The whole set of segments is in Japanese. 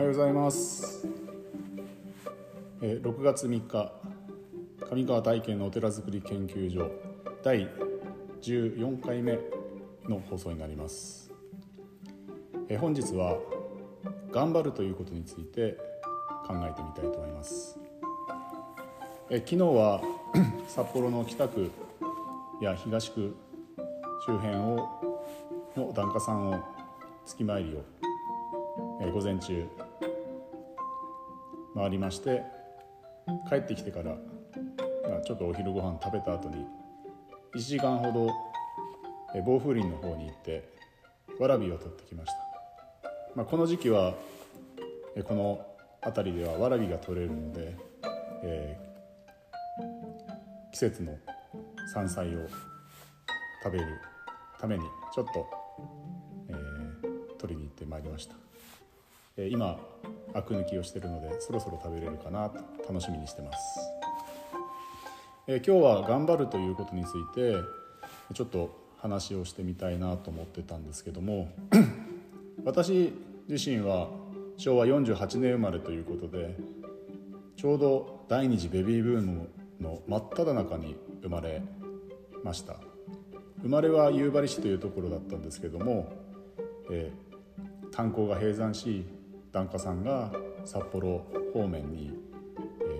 はようございます、え6月3日上川体験のお寺づくり研究所第14回目の放送になります、え本日は頑張るということについて考えてみたいと思います、え昨日は 札幌の北区や東区周辺をの檀家さんを月参りをえ午前中回りまして帰ってきてから、まあ、ちょっとお昼ご飯食べた後に1時間ほどえー防風林の方に行ってわらびを取ってきました、まあ、この時期はえこの辺りではわらびが取れるので、えー季節の山菜を食べるためにちょっと、えー取りに行ってまいりました。今アク抜きをしてるのでそろそろ食べれるかなと楽しみにしてます、え今日は頑張るということについてちょっと話をしてみたいなと思ってたんですけども 私自身は昭和48年生まれということでちょうど第二次ベビーブームの真っ只中に生まれました。生まれは夕張市というところだったんですけども、え炭鉱が閉山し檀家さんが札幌方面に、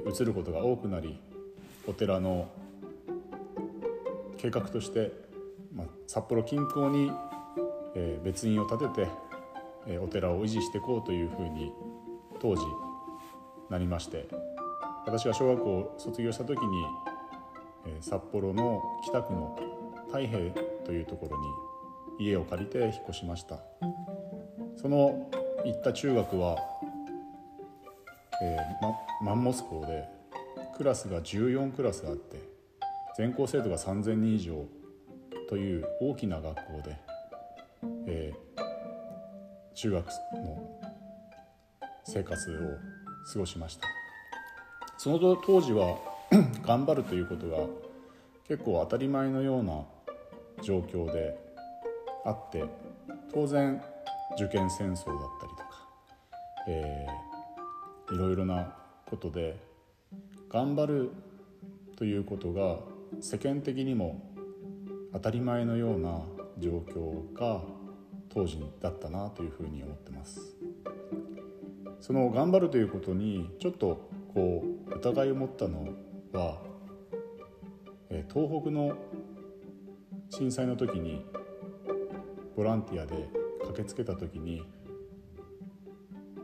移ることが多くなりお寺の計画として、まあ、札幌近郊に、別院を建てて、お寺を維持していこうというふうに当時なりまして私が小学校を卒業した時に、札幌の北区の太平というところに家を借りて引っ越しました。その行った中学は、えーまマンモス校でクラスが14クラスあって全校生徒が3,000人以上という大きな学校で、えー中学の生活を過ごしました。その当時は 頑張るということが結構当たり前のような状況であって当然受験戦争だったりとか、えーいろいろなことで頑張るということが世間的にも当たり前のような状況が当時だったなというふうに思ってます。その頑張るということにちょっとこう疑いを持ったのは、えー東北の震災の時にボランティアで駆けつけた時に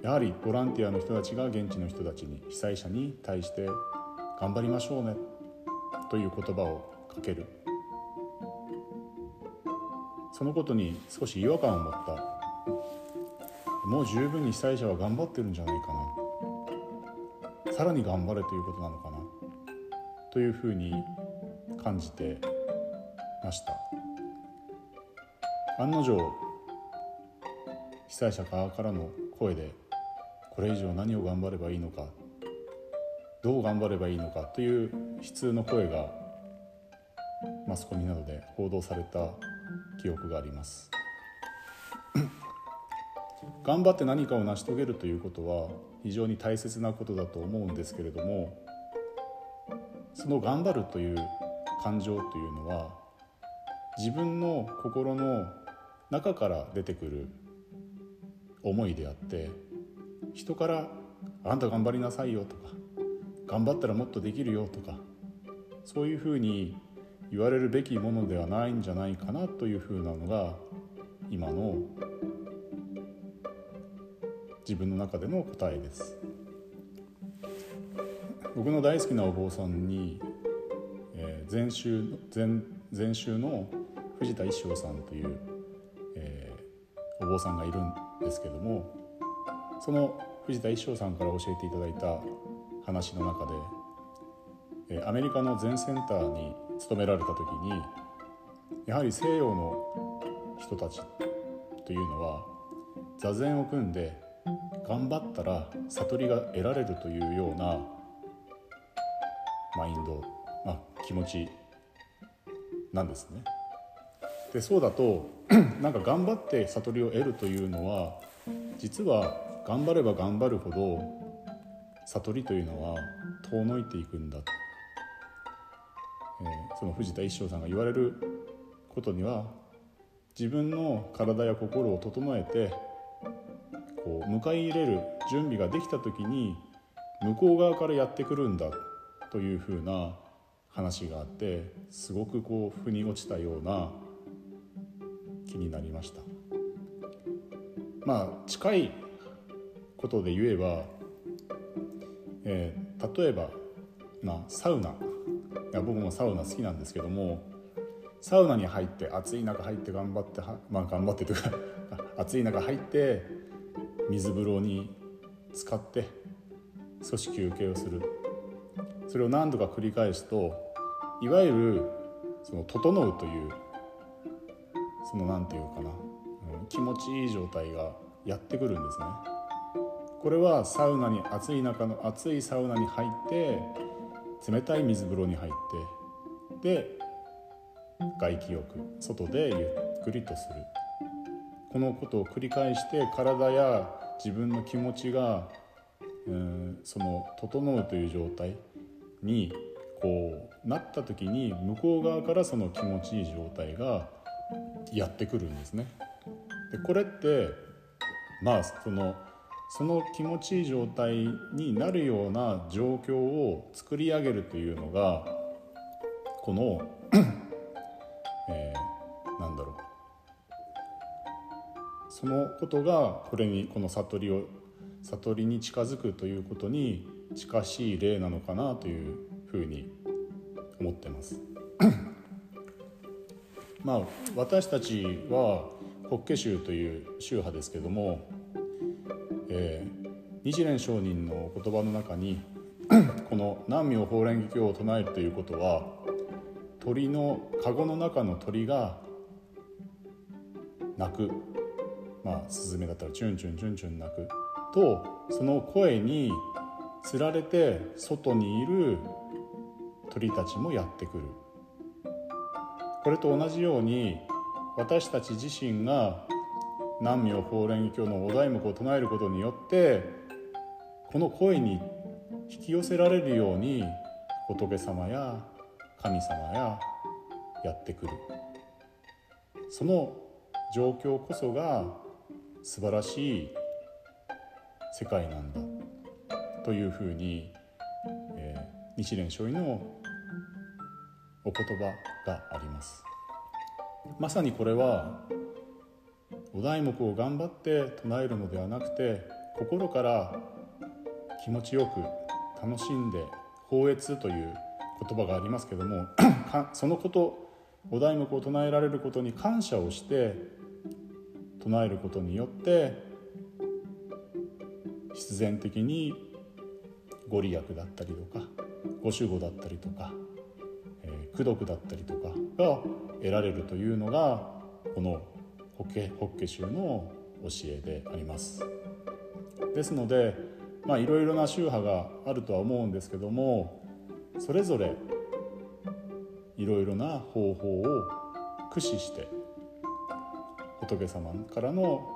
やはりボランティアの人たちが現地の人たちに被災者に対して「頑張りましょうね」という言葉をかける。そのことに少し違和感を持った。もう十分に被災者は頑張ってるんじゃないかな。さらに頑張れということなのかな。というふうに感じてました。案の定被災者側からの声でこれ以上何を頑張ればいいのかどう頑張ればいいのかという悲痛の声がマスコミなどで報道された記憶があります。頑張って何かを成し遂げるということは非常に大切なことだと思うんですけれどもその頑張るという感情というのは自分の心の中から出てくる思いであって人から「あんた頑張りなさいよ」とか「頑張ったらもっとできるよ」とかそういうふうに言われるべきものではないんじゃないかなというふうなのが今の自分の中での答えです。僕の大好きなお坊さんに、えー禅宗禅禅宗の藤田一生さんという、えーお坊さんがいるんですけどもその藤田一生さんから教えていただいた話の中で、アメリカの禅センターに勤められた時にやはり西洋の人たちというのは座禅を組んで頑張ったら悟りが得られるというようなマインド、まあ、気持ちなんですね。でそうだと なんか頑張って悟りを得るというのは実は頑張れば頑張るほど悟りというのは遠のいていくんだ、えー、その藤田一生さんが言われることには自分の体や心を整えてこう迎え入れる準備ができた時に向こう側からやってくるんだというふうな話があってすごくこう腑に落ちたような気になりました。まあ近いことで言えば、えー、例えば、まあ、サウナ。いや僕もサウナ好きなんですけどもサウナに入って暑い中入って頑張って まあ頑張ってというか 暑い中入って水風呂に浸かって少し休憩をする。それを何度か繰り返すといわゆるその整うというその何て言うかな、うん、気持ちいい状態がやってくるんですね。これはサウナに暑い中の暑いサウナに入って冷たい水風呂に入ってで外気浴外でゆっくりとするこのことを繰り返して体や自分の気持ちが、うん、その整うという状態にこうなった時に向こう側からその気持ちいい状態がやってくるんですね。でこれってまあそのその気持ちいい状態になるような状況を作り上げるというのがこの えー、なんだろうそのことがこれにこの悟りを悟りに近づくということに近しい例なのかなというふうに思ってます。まあ私たちは法華宗という宗派ですけども、えー、日蓮上人の言葉の中に この南無法蓮華経を唱えるということは鳥の籠の中の鳥が鳴く。まあスズメだったらチュンチュンチュンチュン鳴く。とその声につられて外にいる鳥たちもやってくる。これと同じように私たち自身が南無法蓮華経のお題目を唱えることによってこの声に引き寄せられるように仏様や神様ややってくる。その状況こそが素晴らしい世界なんだ。というふうに、えー、日蓮聖院のお言葉があります。まさにこれはお題目を頑張って唱えるのではなくて心から気持ちよく楽しんで法悦という言葉がありますけども そのことお題目を唱えられることに感謝をして唱えることによって必然的にご利益だったりとかご守護だったりとか、功徳だったりとかが得られるというのがこの法華宗の教えであります。ですのでまいろいろな宗派があるとは思うんですけどもそれぞれいろいろな方法を駆使して仏様からの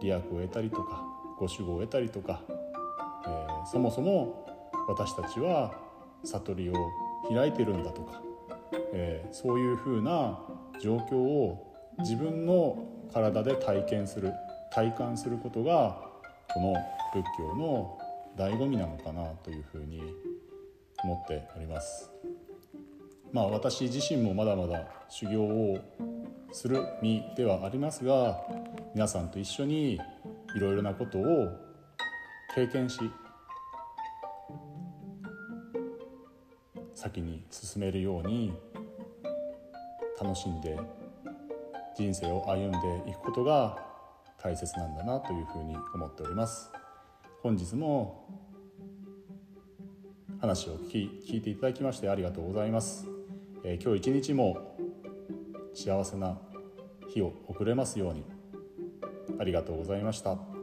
利益を得たりとかご守護を得たりとか、えー、そもそも私たちは悟りを開いてるんだとか、えー、そういうふうな状況を自分の体で体験する体感することがこの仏教の醍醐味なのかなというふうに思っております。まあ、私自身もまだまだ修行をする身ではありますが皆さんと一緒にいろいろなことを経験し先に進めるように楽しんで人生を歩んでいくことが大切なんだなというふうに思っております本日も話を聞き聞いていただきましてありがとうございます、えー、今日一日も幸せな日を送れますようにありがとうございました。